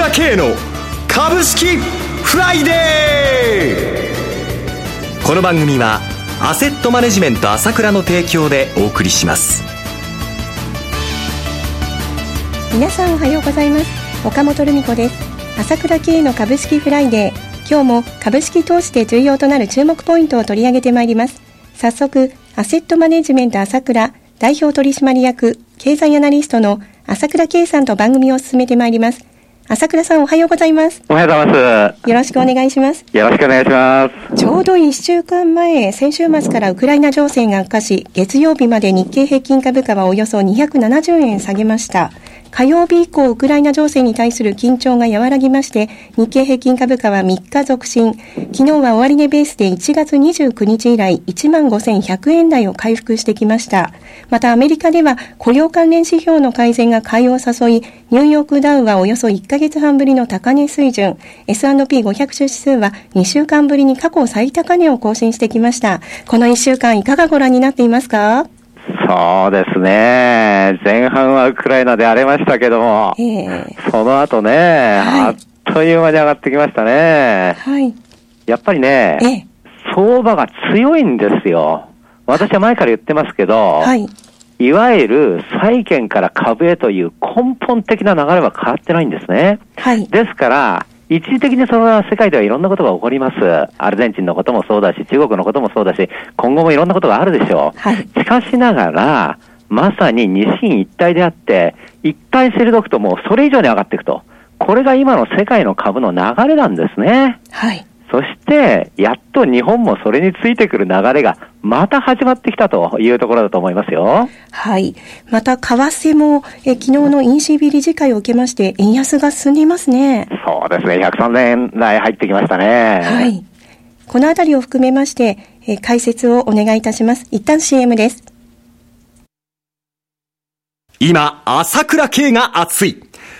倉慶の株式フライデー。この番組はアセットマネジメント朝倉の提供でお送りします。皆さんおはようございます。岡本留美子です。朝倉慶の株式フライデー。今日も株式投資で重要となる注目ポイントを取り上げてまいります。早速アセットマネジメント朝倉代表取締役経済アナリストの朝倉圭さんと番組を進めてまいります。朝倉さんおはようございます。おはようございます。よろしくお願いします。よろしくお願いします。ちょうど1週間前、先週末からウクライナ情勢が悪化し、月曜日まで日経平均株価はおよそ270円下げました。火曜日以降、ウクライナ情勢に対する緊張が和らぎまして、日経平均株価は3日続伸。昨日は終値ベースで1月29日以来、15,100円台を回復してきました。また、アメリカでは雇用関連指標の改善が買いを誘い、ニューヨークダウはおよそ1ヶ月半ぶりの高値水準。S&P500 指数は2週間ぶりに過去最高値を更新してきました。この1週間いかがご覧になっていますか？そうですね。前半はウクライナで荒れましたけども、えー、その後ね、はい、あっという間に上がってきましたね。はい。やっぱりね、えー、相場が強いんですよ。私は前から言ってますけど、はい。いわゆる債券から株へという根本的な流れは変わってないんですね。はい。ですから、一時的にその世界ではいろんなことが起こります。アルゼンチンのこともそうだし、中国のこともそうだし、今後もいろんなことがあるでしょう。はい、しかしながら、まさに二進一退であって、一回退くともうそれ以上に上がっていくと。これが今の世界の株の流れなんですね。はい。そして、やっと日本もそれについてくる流れがまた始まってきたというところだと思いますよ。はい。また、為替も、え昨日の ECB 理事会を受けまして、円安が進んでいますね。そうですね。103年代入ってきましたね。はい。このあたりを含めまして、え解説をお願いいたします。一旦 CM です。今、朝倉慶が熱い。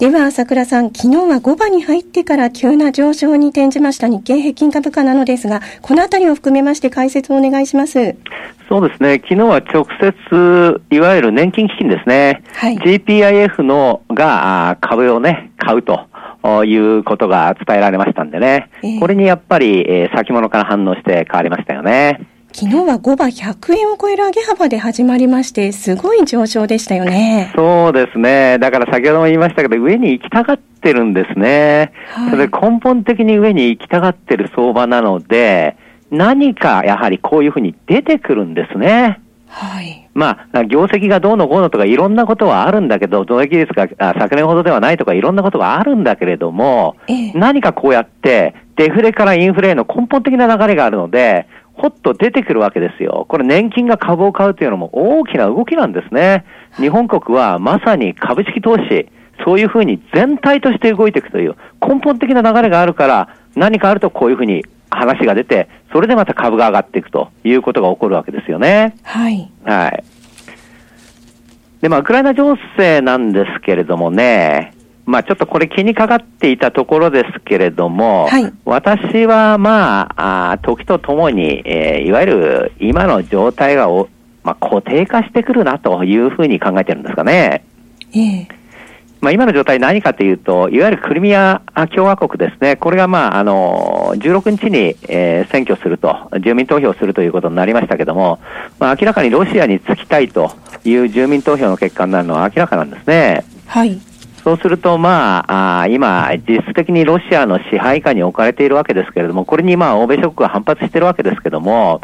では、朝倉さん、昨日は5番に入ってから急な上昇に転じました日経平均株価なのですが、このあたりを含めまして解説をお願いします。そうですね。昨日は直接、いわゆる年金基金ですね。はい、GPIF のが株をね、買うと。いうことが伝えられましたんでね。えー、これにやっぱり、えー、先物から反応して変わりましたよね。昨日は5番100円を超える上げ幅で始まりまして、すごい上昇でしたよね。そうですね。だから先ほども言いましたけど、上に行きたがってるんですね。はい、それ根本的に上に行きたがってる相場なので、何かやはりこういうふうに出てくるんですね。はい。まあ、業績がどうのこうのとかいろんなことはあるんだけど、増益率が昨年ほどではないとかいろんなことはあるんだけれども、ええ、何かこうやってデフレからインフレへの根本的な流れがあるので、ほっと出てくるわけですよ。これ年金が株を買うというのも大きな動きなんですね。日本国はまさに株式投資、そういうふうに全体として動いていくという根本的な流れがあるから、何かあるとこういうふうに話が出て、それでまた株が上がっていくということが起こるわけですよね。はい。はい。で、まあ、ウクライナ情勢なんですけれどもね、まあちょっとこれ気にかかっていたところですけれども、はい、私はまあ、あ時とともに、えー、いわゆる今の状態がお、まあ、固定化してくるなというふうに考えてるんですかね。ええまあ、今の状態何かというと、いわゆるクリミア共和国ですね、これがまあ、あの、16日に、えー、選挙すると、住民投票するということになりましたけども、まあ、明らかにロシアにつきたいという住民投票の結果になるのは明らかなんですね。はい。そうすると、まあ、あ今、実質的にロシアの支配下に置かれているわけですけれども、これにまあ、欧米諸国が反発しているわけですけれども、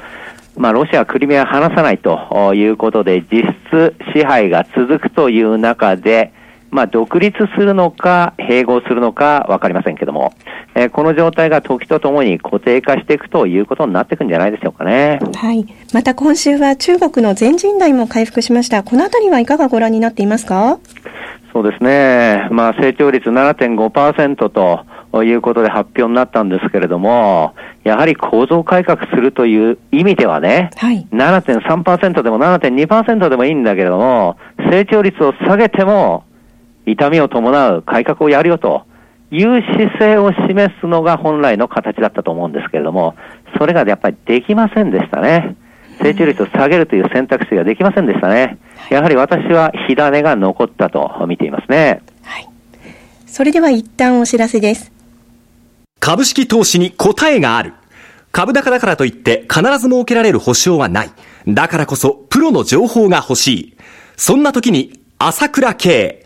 まあ、ロシアはクリミアを離さないということで、実質支配が続くという中で、まあ、独立するのか、併合するのか分かりませんけれども、えー、この状態が時とともに固定化していくということになっていくんじゃないでしょうかね。はい。また今週は中国の全人代も回復しました。このあたりはいかがご覧になっていますか？そうですね。まあ、成長率7.5%ということで発表になったんですけれども、やはり構造改革するという意味ではね、はい、7.3%でも7.2%でもいいんだけれども、成長率を下げても、痛みを伴う改革をやるよという姿勢を示すのが本来の形だったと思うんですけれども、それがやっぱりできませんでしたね。成長率を下げるという選択肢ができませんでしたね。やはり私は火種が残ったと見ていますね。はい。それでは一旦お知らせです。株式投資に答えがある。株高だからといって必ず設けられる保証はない。だからこそプロの情報が欲しい。そんな時に朝倉慶。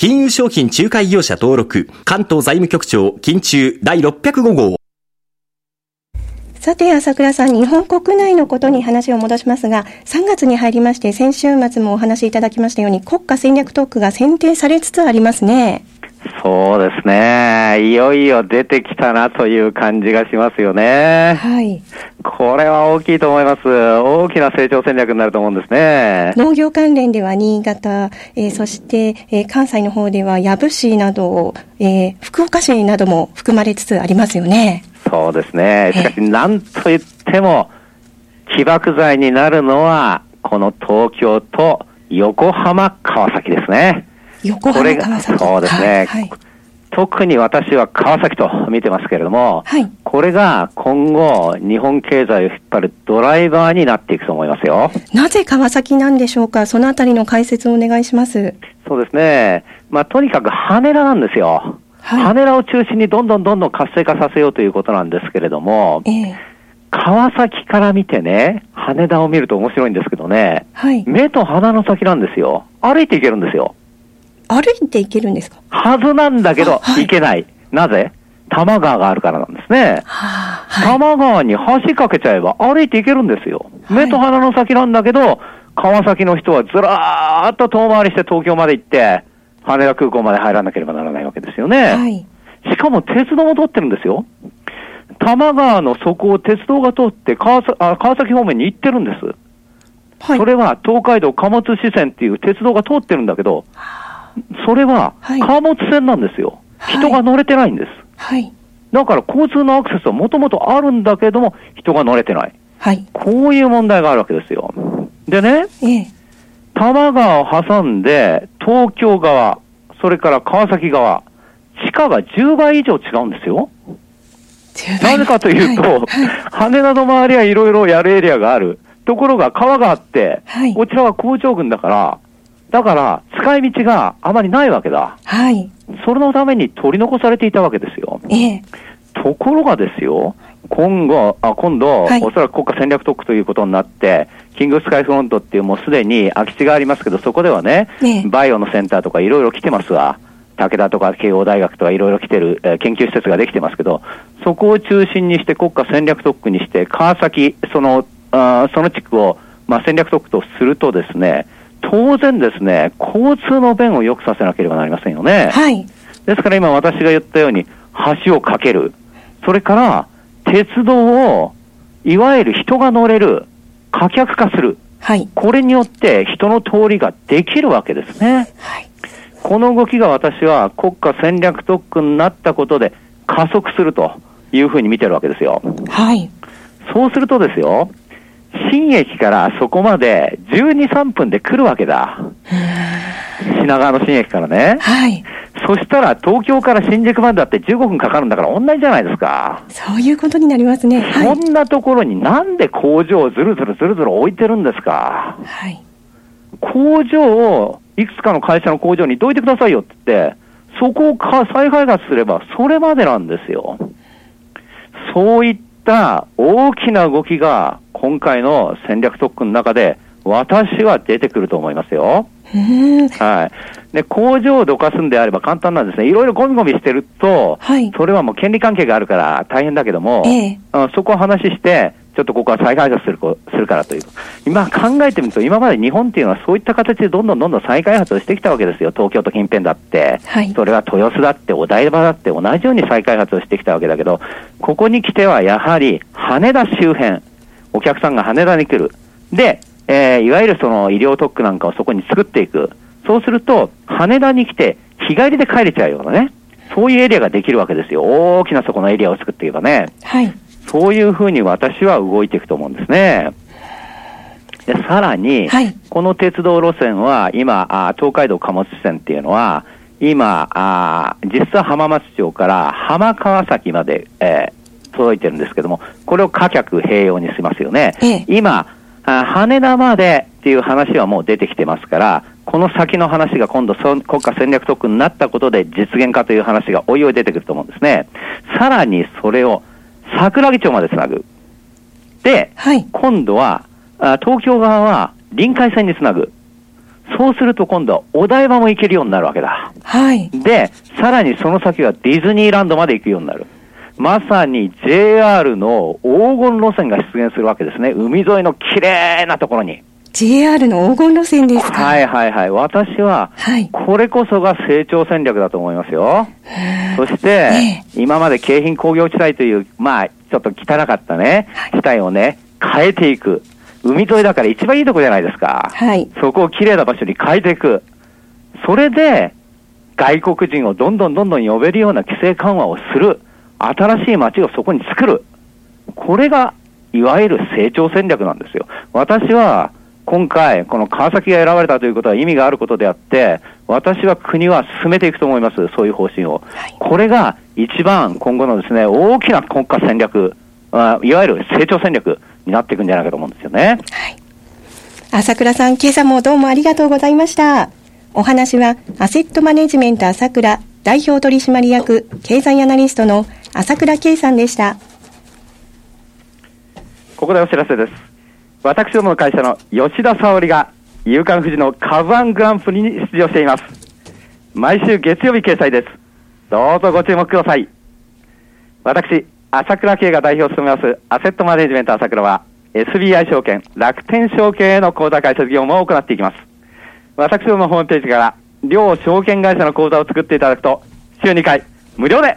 金融商品仲介業者登録、関東財務局長、金中第605号。さて、朝倉さん、日本国内のことに話を戻しますが、3月に入りまして、先週末もお話しいただきましたように、国家戦略特区が選定されつつありますね。そうですね。いよいよ出てきたなという感じがしますよね。はい。これは大きいと思います。大きな成長戦略になると思うんですね。農業関連では新潟、えー、そして、えー、関西の方では藪市など、えー、福岡市なども含まれつつありますよね。そうですね。しかし、なんといっても、起爆剤になるのは、この東京と横浜、川崎ですね。横浜川崎そうですね、はい、特に私は川崎と見てますけれども、はい、これが今後、日本経済を引っ張るドライバーになっていくと思いますよ。なぜ川崎なんでしょうか、そのあたりの解説をお願いします。そうですね、まあ、とにかく羽田なんですよ。はい、羽田を中心にどんどんどんどん活性化させようということなんですけれども、えー、川崎から見てね、羽田を見ると面白いんですけどね、はい、目と鼻の先なんですよ。歩いていけるんですよ。歩いて行けるんですか？はずなんだけど、行けない。なぜ？多摩川があるからなんですね。はあ、多摩川に橋かけちゃえば歩いて行けるんですよ。目と鼻の先なんだけど、川崎の人はずらーっと遠回りして東京まで行って、羽田空港まで入らなければならないわけですよね。はい、しかも鉄道も通ってるんですよ。多摩川の底を鉄道が通って川あ川崎方面に行ってるんです。はい、それは東海道貨物支線っていう鉄道が通ってるんだけど、はあそれは貨物船なんですよ。はい、人が乗れてないんです。はい。だから交通のアクセスはもともとあるんだけども、人が乗れてない。はい。こういう問題があるわけですよ。でね、ええ、多摩川を挟んで、東京側、それから川崎側、地価が10倍以上違うんですよ。なぜかというと、はいはい、羽田の周りはいろいろやるエリアがある。ところが川があって、はい、こちらは工場群だから、だから、使い道があまりないわけだ。はい。それのために取り残されていたわけですよ。ええ。ところがですよ、今後、あ今度、はい、おそらく国家戦略特区ということになって、キングスカイフロントっていうもうすでに空き地がありますけど、そこではね、ねバイオのセンターとかいろいろ来てますわ。武田とか慶応大学とかいろいろ来てる、えー、研究施設ができてますけど、そこを中心にして国家戦略特区にして、川崎、その、あその地区を、まあ、戦略特区とするとですね、当然ですね、交通の便を良くさせなければなりませんよね。はい。ですから今私が言ったように、橋を架ける。それから、鉄道を、いわゆる人が乗れる、貨客化する。はい。これによって人の通りができるわけですね。はい。この動きが私は国家戦略特区になったことで加速するというふうに見てるわけですよ。はい。そうするとですよ、新駅からそこまで12、3分で来るわけだ。品川の新駅からね。はい。そしたら東京から新宿までだって15分かかるんだから同じじゃないですか。そういうことになりますね。はい、そんなところになんで工場をずるずるずるずる置いてるんですか。はい。工場を、いくつかの会社の工場にどいてくださいよって言って、そこをか再開発すれば、それまでなんですよ。そういった大きな動きが、今回の戦略特区の中で、私は出てくると思いますよ。はい。で、工場をどかすんであれば簡単なんですね。いろいろゴミゴミしてると、はい、それはもう権利関係があるから大変だけども、えー、そこを話して、ちょっとここは再開発するするからという。今考えてみると、今まで日本っていうのはそういった形でどんどんどんどん再開発をしてきたわけですよ。東京都近辺だって。はい、それは豊洲だって、お台場だって同じように再開発をしてきたわけだけど、ここに来てはやはり羽田周辺、お客さんが羽田に来る。で、えー、いわゆるその医療特区なんかをそこに作っていく。そうすると、羽田に来て日帰りで帰れちゃうようなね。そういうエリアができるわけですよ。大きなそこのエリアを作っていけばね。はい。そういうふうに私は動いていくと思うんですね。でさらに、はい、この鉄道路線は今、あ東海道貨物線っていうのは、今、あ実は浜松町から浜川崎まで、えー、届いてるんですけども、これを貨客併用にしますよね。ええ、今あ、羽田までっていう話はもう出てきてますから、この先の話が今度国家戦略特区になったことで実現化という話がおいおい出てくると思うんですね。さらにそれを桜木町までつなぐ。で、はい、今度はあ東京側は臨海線につなぐ。そうすると今度はお台場も行けるようになるわけだ。はい。で、さらにその先はディズニーランドまで行くようになる。まさに JR の黄金路線が出現するわけですね。海沿いの綺麗なところに。JR の黄金路線ですか？はいはいはい。私は、これこそが成長戦略だと思いますよ。そして、今まで京浜工業地帯という、まあ、ちょっと汚かったね、地帯をね、変えていく。海沿いだから一番いいとこじゃないですか。はい。そこを綺麗な場所に変えていく。それで、外国人をどんどんどんどん呼べるような規制緩和をする。新しい街をそこに作る。これが、いわゆる成長戦略なんですよ。私は、今回、この川崎が選ばれたということは意味があることであって、私は国は進めていくと思います、そういう方針を。はい、これが一番今後のですね、大きな国家戦略、あいわゆる成長戦略になっていくんじゃないかと思うんですよね。はい。朝倉さん、今朝もどうもありがとうございました。お話は、アセットマネジメント朝倉代表取締役経済アナリストの朝倉圭さんでした。ここでお知らせです。私どもの会社の吉田沙織が、夕刊富士のカズワングランプリに出場しています。毎週月曜日掲載です。どうぞご注目ください。私、朝倉慶が代表を務めますアセットマネジメント朝倉は、SBI 証券、楽天証券への口座開設業務を行っていきます。私どものホームページから、両証券会社の口座を作っていただくと、週2回、無料で、